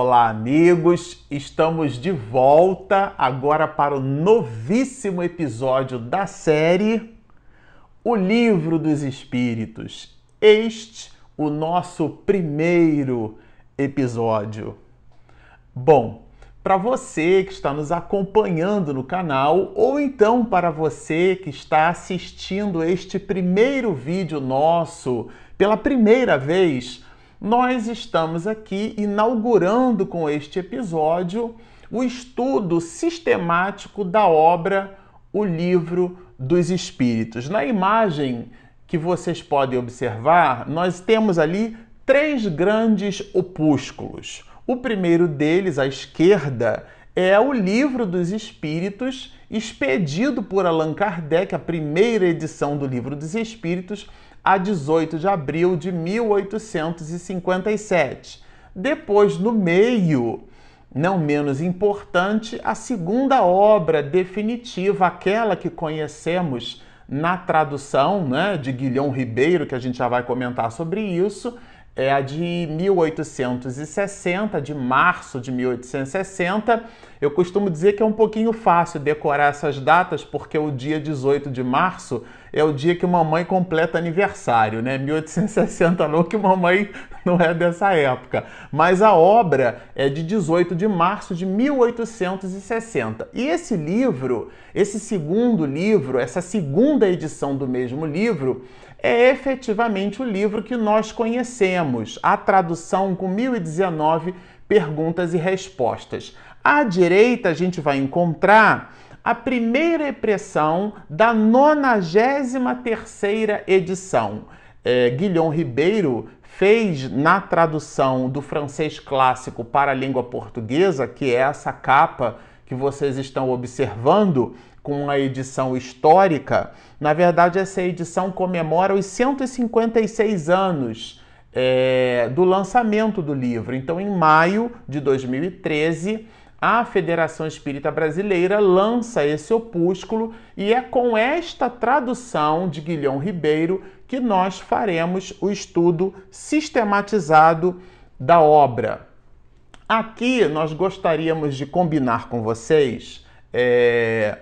Olá, amigos! Estamos de volta agora para o novíssimo episódio da série O Livro dos Espíritos. Este, o nosso primeiro episódio. Bom, para você que está nos acompanhando no canal, ou então para você que está assistindo este primeiro vídeo nosso pela primeira vez, nós estamos aqui inaugurando com este episódio o estudo sistemático da obra O Livro dos Espíritos. Na imagem que vocês podem observar, nós temos ali três grandes opúsculos. O primeiro deles, à esquerda, é o Livro dos Espíritos, expedido por Allan Kardec, a primeira edição do Livro dos Espíritos a 18 de abril de 1857. Depois, no meio, não menos importante, a segunda obra definitiva, aquela que conhecemos na tradução né, de Guilhom Ribeiro, que a gente já vai comentar sobre isso, é a de 1860, de março de 1860. Eu costumo dizer que é um pouquinho fácil decorar essas datas, porque o dia 18 de março é o dia que mamãe completa aniversário, né? 1860 não, que mamãe não é dessa época. Mas a obra é de 18 de março de 1860. E esse livro, esse segundo livro, essa segunda edição do mesmo livro, é efetivamente o livro que nós conhecemos, a tradução com 1019 perguntas e respostas. À direita, a gente vai encontrar a primeira impressão da 93ª edição. É, Guilhom Ribeiro fez na tradução do francês clássico para a língua portuguesa, que é essa capa que vocês estão observando, com a edição histórica, na verdade, essa edição comemora os 156 anos é, do lançamento do livro. Então, em maio de 2013, a Federação Espírita Brasileira lança esse opúsculo e é com esta tradução de Guilhom Ribeiro que nós faremos o estudo sistematizado da obra. Aqui nós gostaríamos de combinar com vocês é,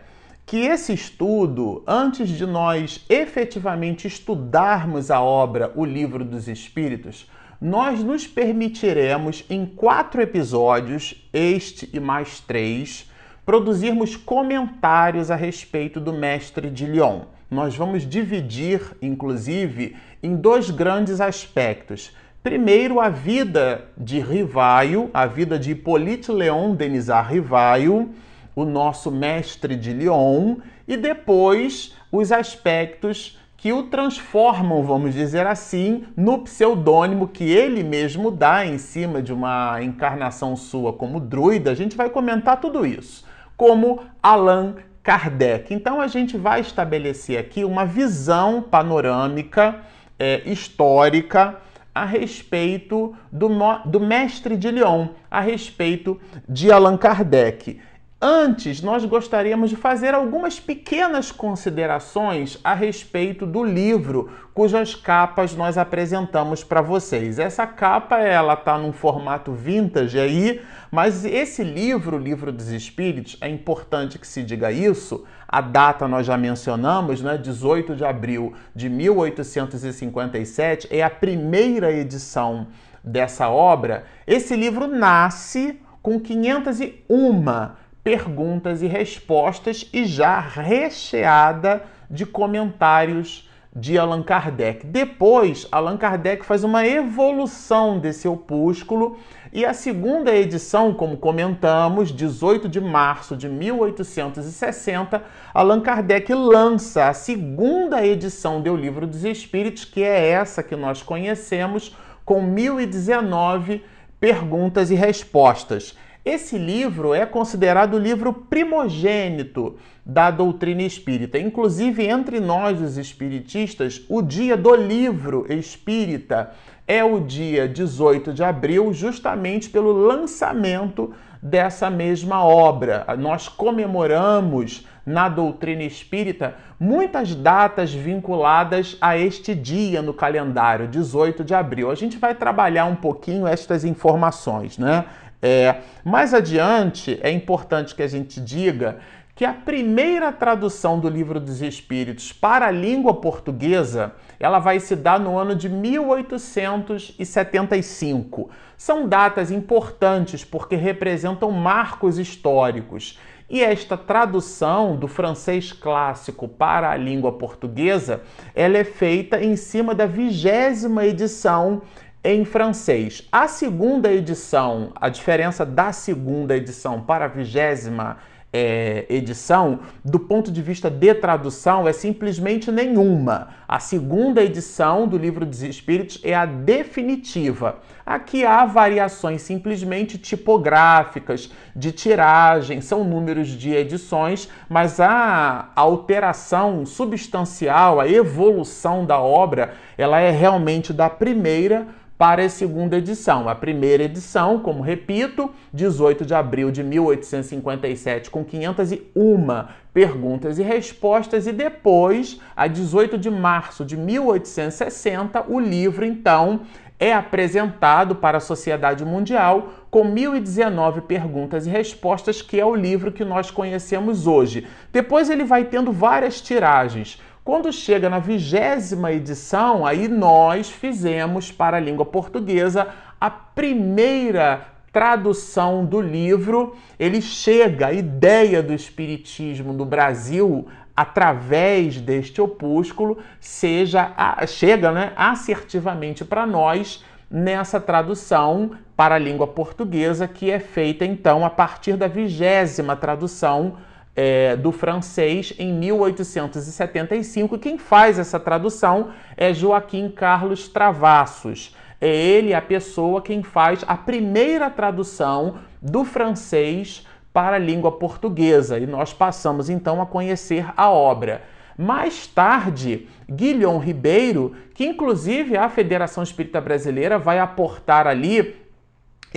que esse estudo, antes de nós efetivamente estudarmos a obra O Livro dos Espíritos, nós nos permitiremos, em quatro episódios, este e mais três, produzirmos comentários a respeito do Mestre de Lyon. Nós vamos dividir, inclusive, em dois grandes aspectos. Primeiro, a vida de Rivaio, a vida de Hippolyte Léon Denisard Rivaio, o nosso mestre de Lyon, e depois os aspectos que o transformam, vamos dizer assim, no pseudônimo que ele mesmo dá em cima de uma encarnação sua como druida. A gente vai comentar tudo isso, como Allan Kardec. Então a gente vai estabelecer aqui uma visão panorâmica, é, histórica, a respeito do, do mestre de Lyon, a respeito de Allan Kardec. Antes, nós gostaríamos de fazer algumas pequenas considerações a respeito do livro cujas capas nós apresentamos para vocês. Essa capa ela está num formato vintage aí, mas esse livro, Livro dos Espíritos, é importante que se diga isso. A data nós já mencionamos, né? 18 de abril de 1857 é a primeira edição dessa obra. Esse livro nasce com 501 perguntas e respostas e já recheada de comentários de Allan Kardec. Depois, Allan Kardec faz uma evolução desse opúsculo e a segunda edição, como comentamos, 18 de março de 1860, Allan Kardec lança a segunda edição do Livro dos Espíritos, que é essa que nós conhecemos, com 1019 perguntas e respostas. Esse livro é considerado o livro primogênito da doutrina espírita. Inclusive, entre nós, os espiritistas, o dia do livro espírita é o dia 18 de abril, justamente pelo lançamento dessa mesma obra. Nós comemoramos na doutrina espírita muitas datas vinculadas a este dia no calendário, 18 de abril. A gente vai trabalhar um pouquinho estas informações, né? É, mais adiante, é importante que a gente diga que a primeira tradução do Livro dos Espíritos para a língua portuguesa, ela vai se dar no ano de 1875. São datas importantes porque representam marcos históricos. E esta tradução do francês clássico para a língua portuguesa, ela é feita em cima da vigésima edição em francês. A segunda edição, a diferença da segunda edição para a vigésima é, edição, do ponto de vista de tradução, é simplesmente nenhuma. A segunda edição do Livro dos Espíritos é a definitiva. Aqui há variações simplesmente tipográficas, de tiragem, são números de edições, mas a alteração substancial, a evolução da obra, ela é realmente da primeira para a segunda edição. A primeira edição, como repito, 18 de abril de 1857, com 501 perguntas e respostas, e depois, a 18 de março de 1860, o livro então é apresentado para a sociedade mundial com 1019 perguntas e respostas, que é o livro que nós conhecemos hoje. Depois ele vai tendo várias tiragens. Quando chega na vigésima edição, aí nós fizemos para a língua portuguesa a primeira tradução do livro. Ele chega, a ideia do Espiritismo no Brasil, através deste opúsculo, seja chega né, assertivamente para nós nessa tradução para a língua portuguesa, que é feita então a partir da vigésima tradução é, do francês em 1875. Quem faz essa tradução é Joaquim Carlos Travassos. É ele a pessoa quem faz a primeira tradução do francês para a língua portuguesa e nós passamos então a conhecer a obra. Mais tarde, Guilhom Ribeiro, que inclusive a Federação Espírita Brasileira vai aportar ali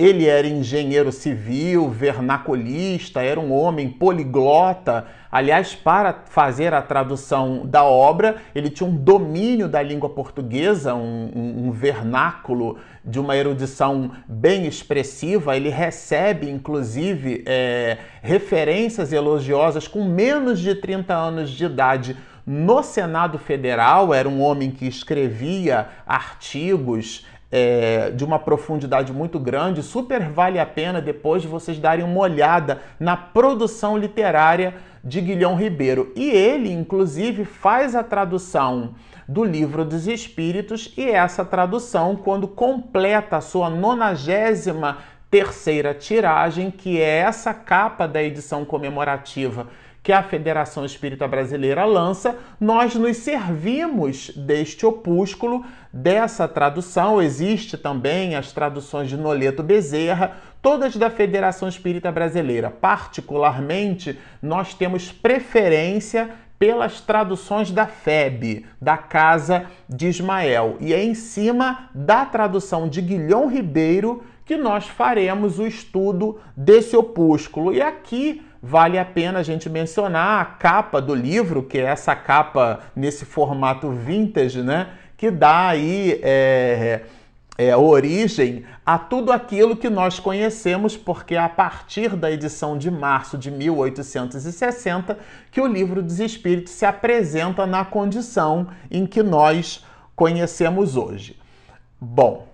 ele era engenheiro civil, vernaculista, era um homem poliglota. Aliás, para fazer a tradução da obra, ele tinha um domínio da língua portuguesa, um, um, vernáculo de uma erudição bem expressiva. Ele recebe, inclusive, é, referências elogiosas com menos de 30 anos de idade no Senado Federal. Era um homem que escrevia artigos é, de uma profundidade muito grande, super vale a pena depois de vocês darem uma olhada na produção literária de Guilhom Ribeiro. E ele, inclusive, faz a tradução do Livro dos Espíritos e essa tradução, quando completa a sua nonagésima terceira tiragem, que é essa capa da edição comemorativa que a Federação Espírita Brasileira lança, nós nos servimos deste opúsculo, dessa tradução. Existe também as traduções de Noleto Bezerra, todas da Federação Espírita Brasileira. Particularmente, nós temos preferência pelas traduções da FEB, da Casa de Ismael. E é em cima da tradução de Guilhom Ribeiro que nós faremos o estudo desse opúsculo. E aqui vale a pena a gente mencionar a capa do livro, que é essa capa nesse formato vintage, né? Que dá aí é, é, origem a tudo aquilo que nós conhecemos, porque é a partir da edição de março de 1860 que o livro dos Espíritos se apresenta na condição em que nós conhecemos hoje. Bom,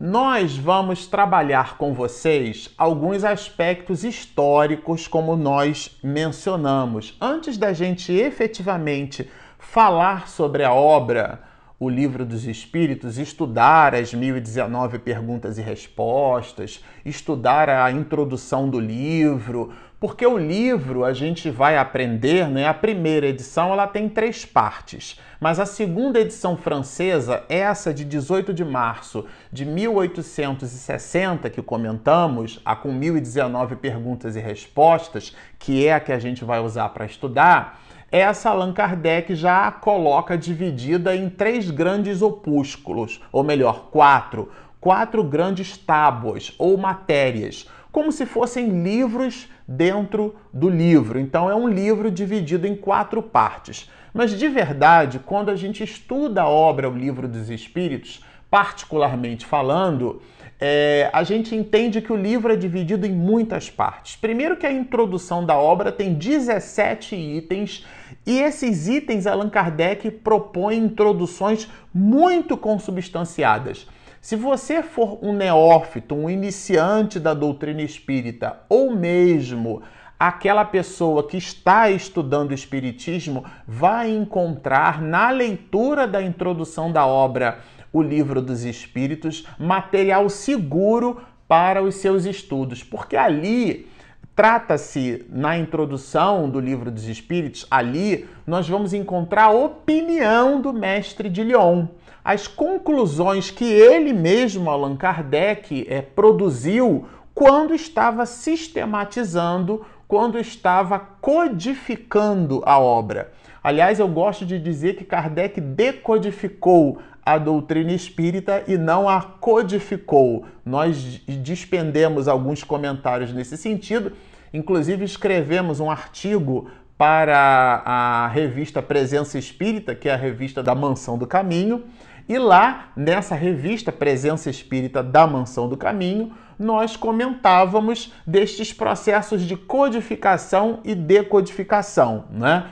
nós vamos trabalhar com vocês alguns aspectos históricos, como nós mencionamos. Antes da gente efetivamente falar sobre a obra, o Livro dos Espíritos, estudar as 1019 perguntas e respostas, estudar a introdução do livro, porque o livro a gente vai aprender, né? A primeira edição ela tem três partes, mas a segunda edição francesa, essa de 18 de março de 1860 que comentamos, a com 1019 perguntas e respostas, que é a que a gente vai usar para estudar, essa Allan Kardec já a coloca dividida em três grandes opúsculos, ou melhor, quatro, quatro grandes tábuas ou matérias, como se fossem livros dentro do livro. Então é um livro dividido em quatro partes. Mas de verdade, quando a gente estuda a obra O Livro dos Espíritos, particularmente falando, é, a gente entende que o livro é dividido em muitas partes. Primeiro que a introdução da obra tem 17 itens e esses itens Allan Kardec propõe introduções muito consubstanciadas. Se você for um neófito, um iniciante da doutrina espírita, ou mesmo aquela pessoa que está estudando Espiritismo, vai encontrar na leitura da introdução da obra O Livro dos Espíritos material seguro para os seus estudos, porque ali trata-se na introdução do Livro dos Espíritos, ali nós vamos encontrar a opinião do mestre de Lyon as conclusões que ele mesmo, Allan Kardec, é, produziu quando estava sistematizando, quando estava codificando a obra. Aliás, eu gosto de dizer que Kardec decodificou a doutrina espírita e não a codificou. Nós despendemos alguns comentários nesse sentido, inclusive escrevemos um artigo para a revista Presença Espírita, que é a revista da Mansão do Caminho, e lá, nessa revista Presença Espírita da Mansão do Caminho, nós comentávamos destes processos de codificação e decodificação, né?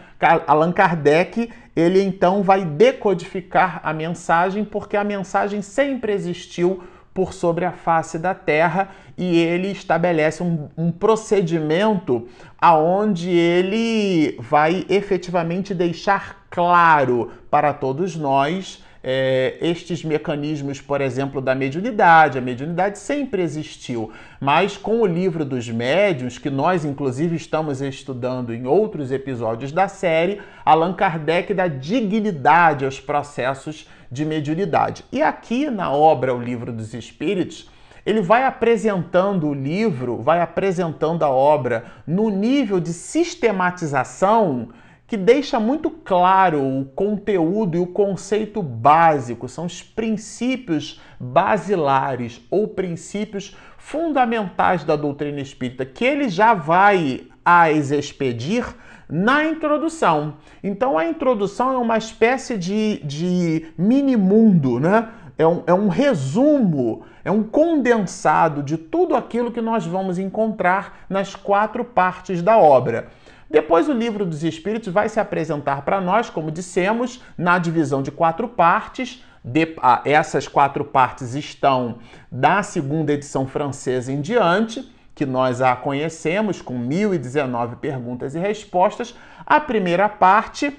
Allan Kardec, ele então vai decodificar a mensagem porque a mensagem sempre existiu por sobre a face da Terra e ele estabelece um, um procedimento aonde ele vai efetivamente deixar claro para todos nós é, estes mecanismos, por exemplo, da mediunidade. A mediunidade sempre existiu, mas com o livro dos médiuns, que nós inclusive estamos estudando em outros episódios da série, Allan Kardec dá dignidade aos processos de mediunidade. E aqui na obra O Livro dos Espíritos, ele vai apresentando o livro, vai apresentando a obra no nível de sistematização que deixa muito claro o conteúdo e o conceito básico, são os princípios basilares ou princípios fundamentais da doutrina espírita, que ele já vai as expedir na introdução. Então a introdução é uma espécie de, de mini mundo, né? É um, é um resumo, é um condensado de tudo aquilo que nós vamos encontrar nas quatro partes da obra. Depois, o livro dos Espíritos vai se apresentar para nós, como dissemos, na divisão de quatro partes. De, ah, essas quatro partes estão da segunda edição francesa em diante, que nós a conhecemos, com 1019 perguntas e respostas. A primeira parte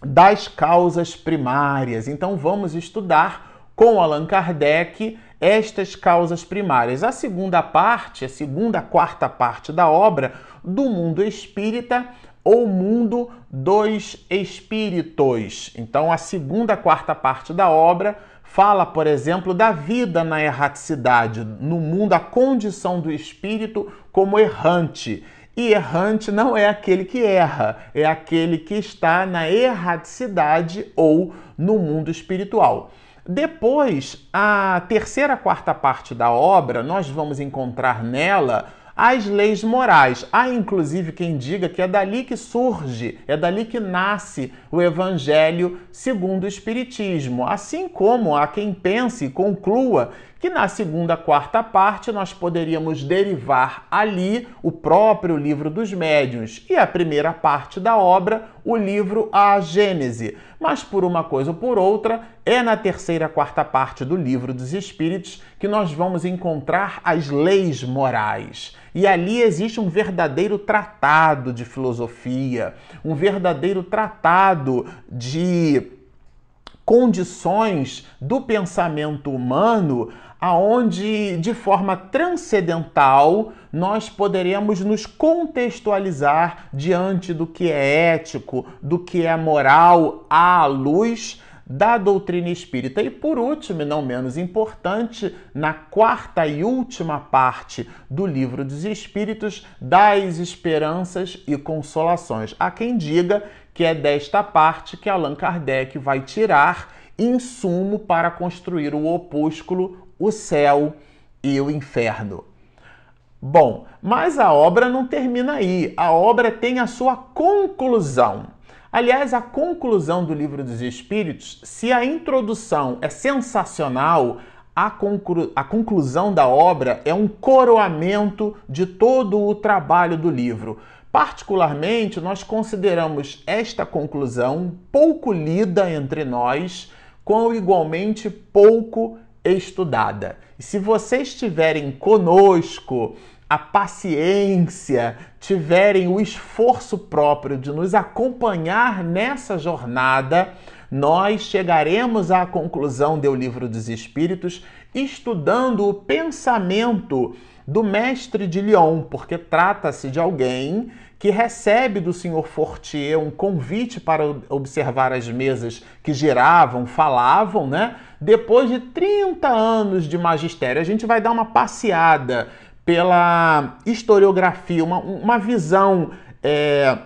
das causas primárias. Então, vamos estudar com Allan Kardec estas causas primárias. A segunda parte, a segunda, quarta parte da obra, do mundo espírita ou mundo dos espíritos. Então, a segunda, quarta parte da obra fala, por exemplo, da vida na erraticidade, no mundo, a condição do espírito como errante. E errante não é aquele que erra, é aquele que está na erraticidade ou no mundo espiritual. Depois, a terceira quarta parte da obra, nós vamos encontrar nela as leis morais. Há inclusive quem diga que é dali que surge, é dali que nasce o evangelho segundo o espiritismo, assim como há quem pense e conclua que na segunda quarta parte nós poderíamos derivar ali o próprio livro dos médiuns e a primeira parte da obra, o livro A Gênese. Mas por uma coisa ou por outra, é na terceira quarta parte do livro dos Espíritos que nós vamos encontrar as leis morais. E ali existe um verdadeiro tratado de filosofia, um verdadeiro tratado de condições do pensamento humano aonde de forma transcendental nós poderemos nos contextualizar diante do que é ético, do que é moral à luz da doutrina espírita. E por último, e não menos importante, na quarta e última parte do livro dos Espíritos, das esperanças e consolações. Há quem diga que é desta parte que Allan Kardec vai tirar insumo para construir o opúsculo, o céu e o inferno. Bom, mas a obra não termina aí. A obra tem a sua conclusão. Aliás, a conclusão do Livro dos Espíritos, se a introdução é sensacional, a, conclu a conclusão da obra é um coroamento de todo o trabalho do livro. Particularmente, nós consideramos esta conclusão pouco lida entre nós, com igualmente pouco estudada. E se vocês tiverem conosco a paciência, tiverem o esforço próprio de nos acompanhar nessa jornada, nós chegaremos à conclusão do Livro dos Espíritos estudando o pensamento do mestre de Lyon, porque trata-se de alguém que recebe do senhor Fortier um convite para observar as mesas que giravam, falavam, né? Depois de 30 anos de magistério, a gente vai dar uma passeada pela historiografia, uma, uma visão é,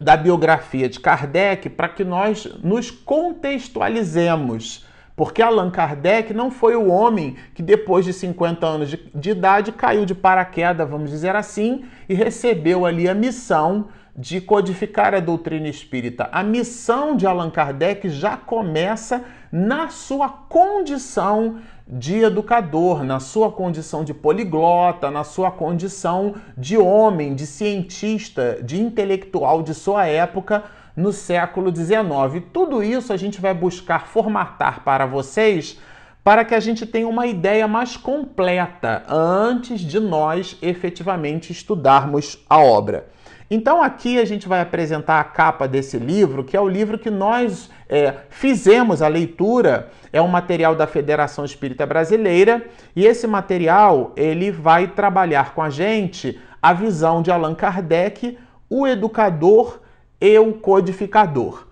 da biografia de Kardec para que nós nos contextualizemos. Porque Allan Kardec não foi o homem que, depois de 50 anos de, de idade, caiu de paraquedas, vamos dizer assim, e recebeu ali a missão de codificar a doutrina espírita. A missão de Allan Kardec já começa na sua condição de educador, na sua condição de poliglota, na sua condição de homem, de cientista, de intelectual de sua época no século XIX. Tudo isso a gente vai buscar formatar para vocês para que a gente tenha uma ideia mais completa antes de nós efetivamente estudarmos a obra. Então aqui a gente vai apresentar a capa desse livro, que é o livro que nós é, fizemos a leitura, é um material da Federação Espírita Brasileira, e esse material ele vai trabalhar com a gente a visão de Allan Kardec, o educador e o codificador.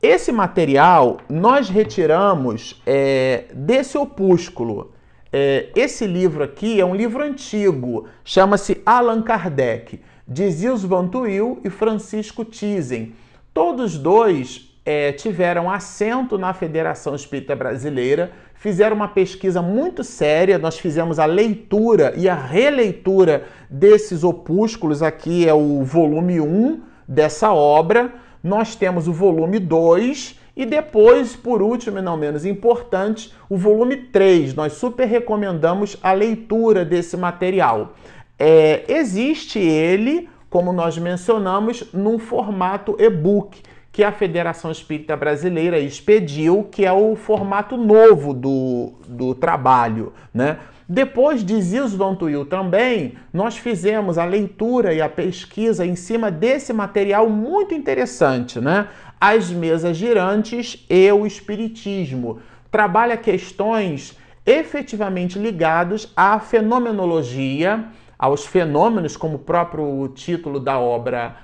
Esse material nós retiramos é, desse opúsculo. É, esse livro aqui é um livro antigo, chama-se Allan Kardec de Zils Van Tuyl e Francisco Thyssen. Todos dois é, tiveram assento na Federação Espírita Brasileira, fizeram uma pesquisa muito séria. Nós fizemos a leitura e a releitura desses opúsculos. Aqui é o volume 1 dessa obra. Nós temos o volume 2 e depois, por último e não menos importante, o volume 3. Nós super recomendamos a leitura desse material. É, existe ele, como nós mencionamos, num formato e-book que a Federação Espírita Brasileira expediu, que é o formato novo do, do trabalho, né? Depois de Zilson Van Tuyl também, nós fizemos a leitura e a pesquisa em cima desse material muito interessante, né? As mesas girantes e o espiritismo. Trabalha questões efetivamente ligadas à fenomenologia, aos fenômenos, como o próprio título da obra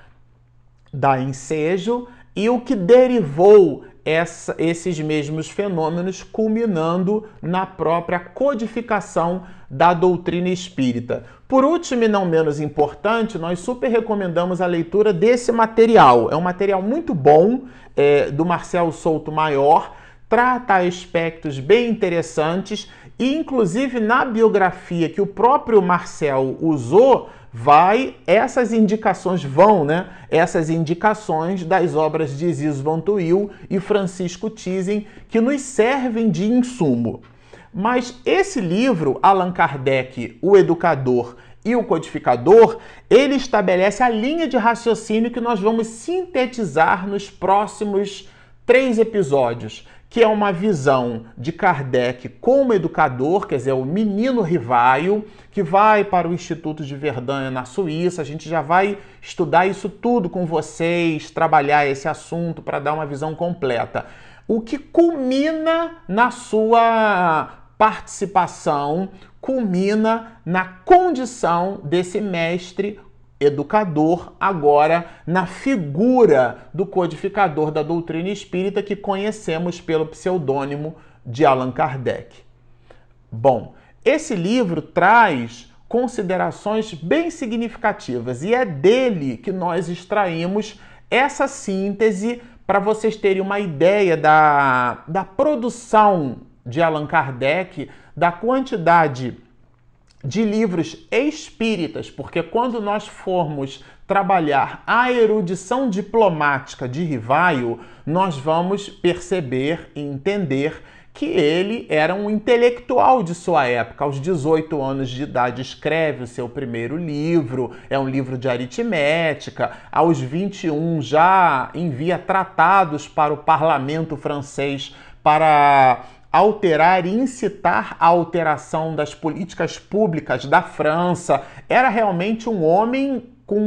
dá ensejo, e o que derivou essa, esses mesmos fenômenos, culminando na própria codificação da doutrina espírita. Por último e não menos importante, nós super recomendamos a leitura desse material. É um material muito bom, é, do Marcelo Souto Maior, trata aspectos bem interessantes e inclusive na biografia que o próprio Marcel usou, vai essas indicações vão, né? Essas indicações das obras de Ziz Van Tuyl e Francisco Thyssen que nos servem de insumo. Mas esse livro, Allan Kardec, o educador e o codificador, ele estabelece a linha de raciocínio que nós vamos sintetizar nos próximos três episódios, que é uma visão de Kardec como educador, quer dizer, o menino rivaio, que vai para o Instituto de Verdun na Suíça. A gente já vai estudar isso tudo com vocês, trabalhar esse assunto para dar uma visão completa. O que culmina na sua participação, culmina na condição desse mestre educador, agora na figura do codificador da doutrina espírita que conhecemos pelo pseudônimo de Allan Kardec. Bom, esse livro traz considerações bem significativas e é dele que nós extraímos essa síntese para vocês terem uma ideia da, da produção de Allan Kardec, da quantidade de livros espíritas, porque quando nós formos trabalhar a erudição diplomática de Rivaio, nós vamos perceber e entender que ele era um intelectual de sua época. Aos 18 anos de idade, escreve o seu primeiro livro, é um livro de aritmética. Aos 21, já envia tratados para o parlamento francês para alterar e incitar a alteração das políticas públicas da França. Era realmente um homem com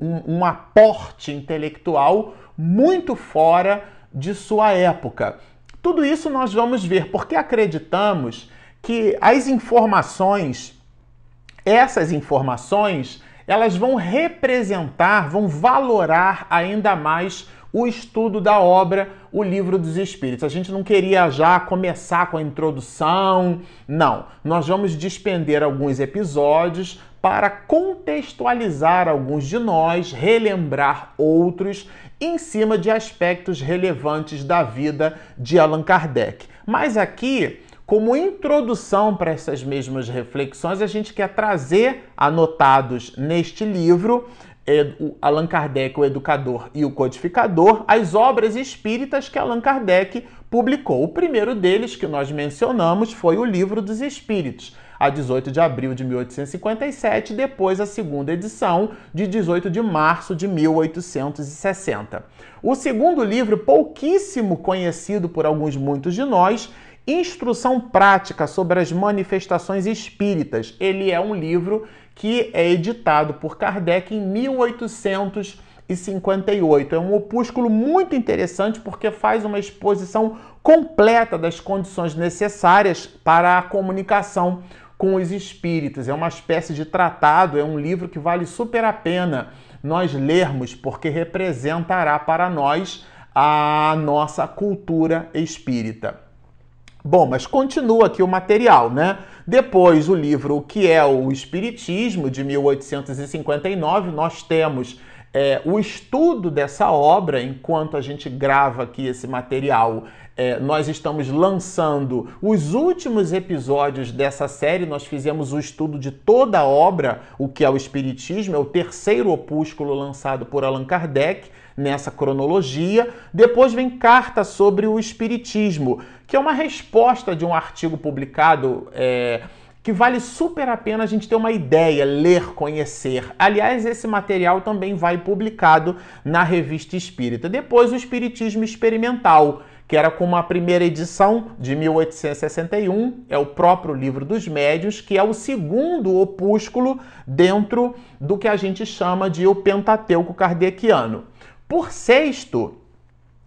um, um aporte intelectual muito fora de sua época. Tudo isso nós vamos ver porque acreditamos que as informações, essas informações, elas vão representar, vão valorar ainda mais o estudo da obra O Livro dos Espíritos. A gente não queria já começar com a introdução, não. Nós vamos despender alguns episódios para contextualizar alguns de nós, relembrar outros em cima de aspectos relevantes da vida de Allan Kardec. Mas aqui, como introdução para essas mesmas reflexões, a gente quer trazer anotados neste livro Allan Kardec, o Educador e o Codificador, as obras espíritas que Allan Kardec publicou. O primeiro deles, que nós mencionamos, foi o Livro dos Espíritos, a 18 de abril de 1857, depois a segunda edição, de 18 de março de 1860. O segundo livro, pouquíssimo conhecido por alguns muitos de nós, Instrução Prática sobre as Manifestações Espíritas. Ele é um livro que é editado por Kardec em 1858. É um opúsculo muito interessante porque faz uma exposição completa das condições necessárias para a comunicação com os espíritos. É uma espécie de tratado, é um livro que vale super a pena nós lermos porque representará para nós a nossa cultura espírita. Bom, mas continua aqui o material, né? Depois, o livro que é o Espiritismo, de 1859, nós temos é, o estudo dessa obra, enquanto a gente grava aqui esse material, é, nós estamos lançando os últimos episódios dessa série. Nós fizemos o estudo de toda a obra, o que é o Espiritismo, é o terceiro opúsculo lançado por Allan Kardec nessa cronologia. Depois vem Carta sobre o Espiritismo, que é uma resposta de um artigo publicado. É, que vale super a pena a gente ter uma ideia, ler, conhecer. Aliás, esse material também vai publicado na Revista Espírita. Depois, o Espiritismo Experimental, que era como a primeira edição de 1861, é o próprio Livro dos Médios, que é o segundo opúsculo dentro do que a gente chama de o Pentateuco Kardeciano. Por sexto,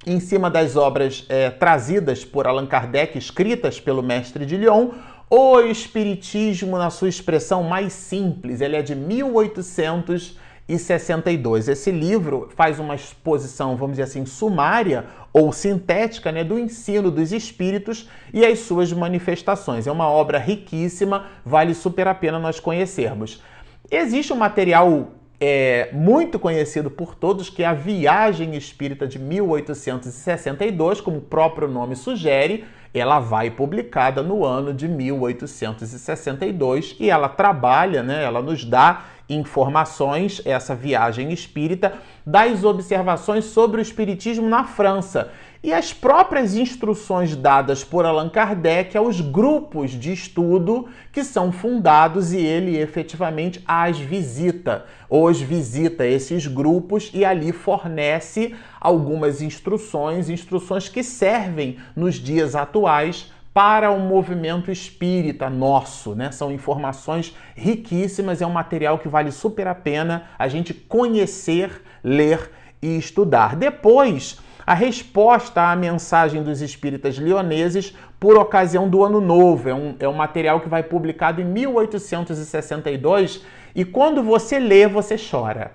em cima das obras é, trazidas por Allan Kardec, escritas pelo mestre de Lyon, o Espiritismo na sua expressão mais simples, ele é de 1862. Esse livro faz uma exposição, vamos dizer assim, sumária ou sintética né, do ensino dos espíritos e as suas manifestações. É uma obra riquíssima, vale super a pena nós conhecermos. Existe um material é, muito conhecido por todos, que é a Viagem Espírita de 1862, como o próprio nome sugere, ela vai publicada no ano de 1862 e ela trabalha, né, ela nos dá informações, essa viagem espírita, das observações sobre o espiritismo na França e as próprias instruções dadas por Allan Kardec aos grupos de estudo que são fundados e ele efetivamente as visita, os visita esses grupos e ali fornece algumas instruções, instruções que servem nos dias atuais para o movimento espírita nosso, né? São informações riquíssimas, é um material que vale super a pena a gente conhecer, ler e estudar. Depois, a resposta à mensagem dos espíritas leoneses por ocasião do Ano Novo. É um, é um material que vai publicado em 1862 e quando você lê, você chora.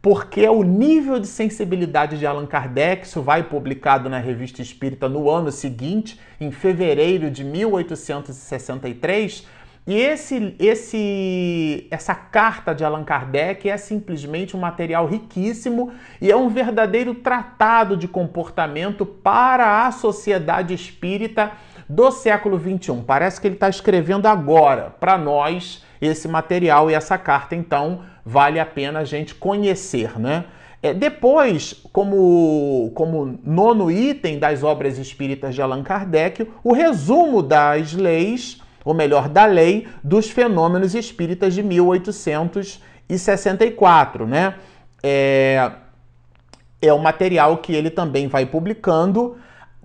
Porque o nível de sensibilidade de Allan Kardec, isso vai publicado na Revista Espírita no ano seguinte, em fevereiro de 1863, e esse, esse, essa carta de Allan Kardec é simplesmente um material riquíssimo e é um verdadeiro tratado de comportamento para a sociedade espírita do século XXI. Parece que ele está escrevendo agora para nós esse material e essa carta, então vale a pena a gente conhecer, né? É, depois, como, como nono item das obras espíritas de Allan Kardec, o resumo das leis, ou melhor, da lei dos fenômenos espíritas de 1864, né? É, é o material que ele também vai publicando.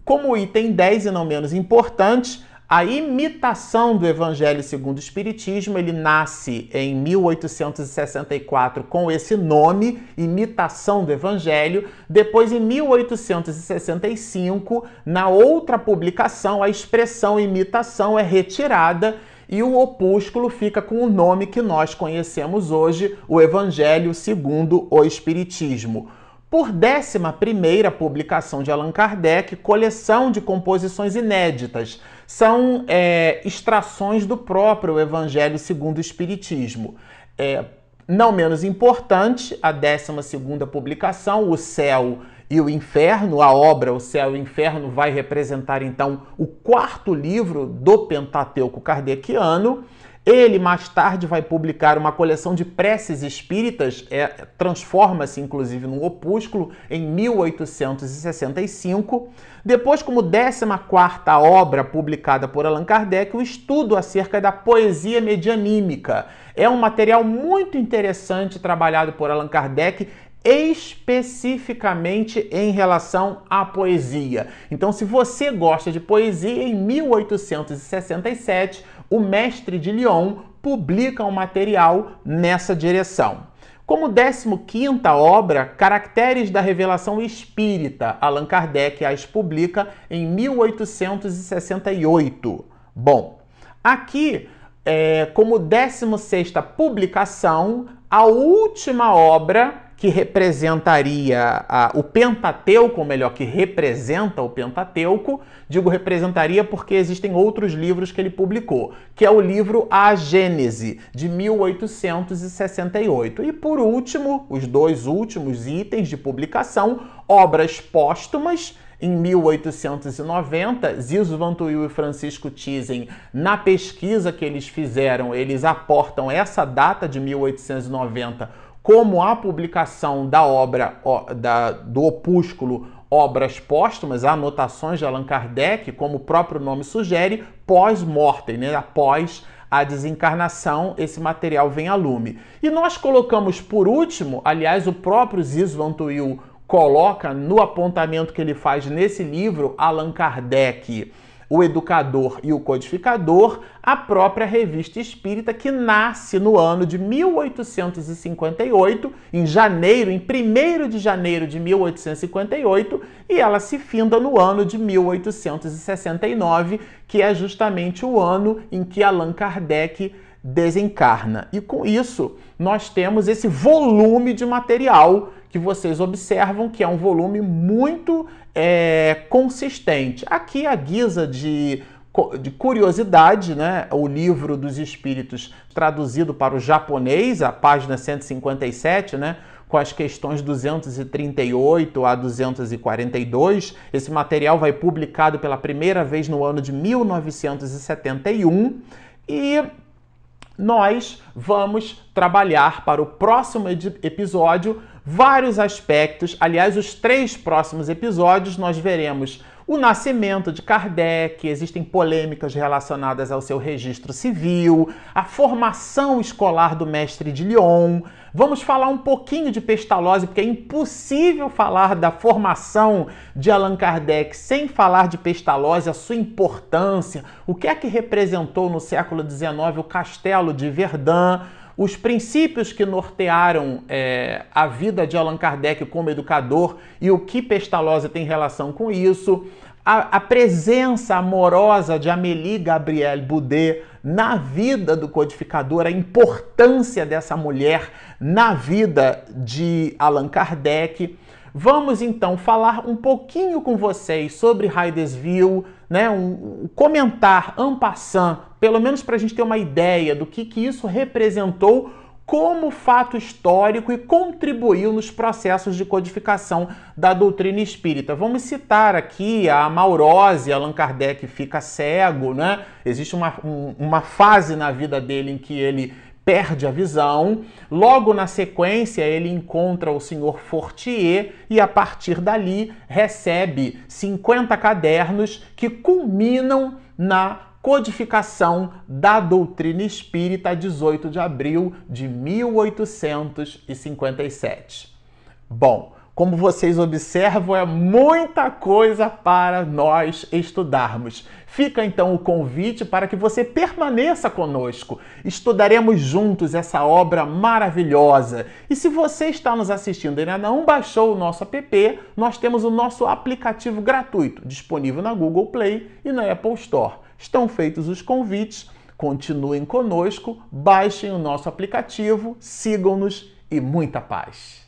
Como item 10 e não menos importante, a imitação do Evangelho segundo o Espiritismo, ele nasce em 1864 com esse nome, Imitação do Evangelho. Depois, em 1865, na outra publicação, a expressão imitação é retirada e o opúsculo fica com o nome que nós conhecemos hoje, o Evangelho segundo o Espiritismo por 11 publicação de Allan Kardec, coleção de composições inéditas. São é, extrações do próprio Evangelho segundo o Espiritismo. É, não menos importante, a 12 publicação, O Céu e o Inferno, a obra O Céu e o Inferno vai representar então o quarto livro do Pentateuco kardeciano. Ele mais tarde vai publicar uma coleção de preces espíritas, é, transforma-se inclusive num opúsculo em 1865. Depois, como 14 obra publicada por Allan Kardec, o estudo acerca da poesia medianímica. É um material muito interessante trabalhado por Allan Kardec especificamente em relação à poesia. Então, se você gosta de poesia, em 1867 o mestre de Lyon publica um material nessa direção. Como 15 obra, Caracteres da Revelação Espírita, Allan Kardec as publica em 1868. Bom, aqui, é, como 16 publicação, a última obra que representaria a, o Pentateuco, ou melhor, que representa o Pentateuco. Digo representaria porque existem outros livros que ele publicou, que é o livro A Gênese, de 1868. E por último, os dois últimos itens de publicação, obras póstumas em 1890, Ziso Van Tuyl e Francisco Thyssen, na pesquisa que eles fizeram, eles aportam essa data de 1890 como a publicação da obra da, do opúsculo Obras Póstumas, anotações de Allan Kardec, como o próprio nome sugere, pós-mortem, né? após a desencarnação, esse material vem a lume. E nós colocamos por último, aliás, o próprio Ziz Van Tuyl coloca no apontamento que ele faz nesse livro, Allan Kardec o Educador e o Codificador, a própria Revista Espírita, que nasce no ano de 1858, em janeiro, em 1 de janeiro de 1858, e ela se finda no ano de 1869, que é justamente o ano em que Allan Kardec desencarna. E com isso, nós temos esse volume de material que vocês observam que é um volume muito é, consistente. Aqui, a guisa de, de curiosidade, né, o livro dos Espíritos traduzido para o japonês, a página 157, né, com as questões 238 a 242. Esse material vai publicado pela primeira vez no ano de 1971 e nós vamos trabalhar para o próximo episódio vários aspectos. Aliás, os três próximos episódios nós veremos o nascimento de Kardec, existem polêmicas relacionadas ao seu registro civil, a formação escolar do mestre de Lyon. Vamos falar um pouquinho de Pestalozzi, porque é impossível falar da formação de Allan Kardec sem falar de Pestalozzi, a sua importância, o que é que representou no século XIX o castelo de Verdun os princípios que nortearam é, a vida de Allan Kardec como educador e o que Pestalozzi tem relação com isso, a, a presença amorosa de Amélie Gabrielle Boudet na vida do codificador, a importância dessa mulher na vida de Allan Kardec. Vamos então falar um pouquinho com vocês sobre Hydesville, né, um, um comentar en passant, pelo menos para a gente ter uma ideia do que, que isso representou como fato histórico e contribuiu nos processos de codificação da doutrina espírita. Vamos citar aqui a Maurose, Allan Kardec fica cego, né? Existe uma, um, uma fase na vida dele em que ele perde a visão. Logo na sequência, ele encontra o senhor Fortier e a partir dali recebe 50 cadernos que culminam na codificação da doutrina espírita 18 de abril de 1857. Bom, como vocês observam, é muita coisa para nós estudarmos. Fica então o convite para que você permaneça conosco. Estudaremos juntos essa obra maravilhosa. E se você está nos assistindo e ainda não baixou o nosso app, nós temos o nosso aplicativo gratuito disponível na Google Play e na Apple Store. Estão feitos os convites. Continuem conosco, baixem o nosso aplicativo, sigam-nos e muita paz.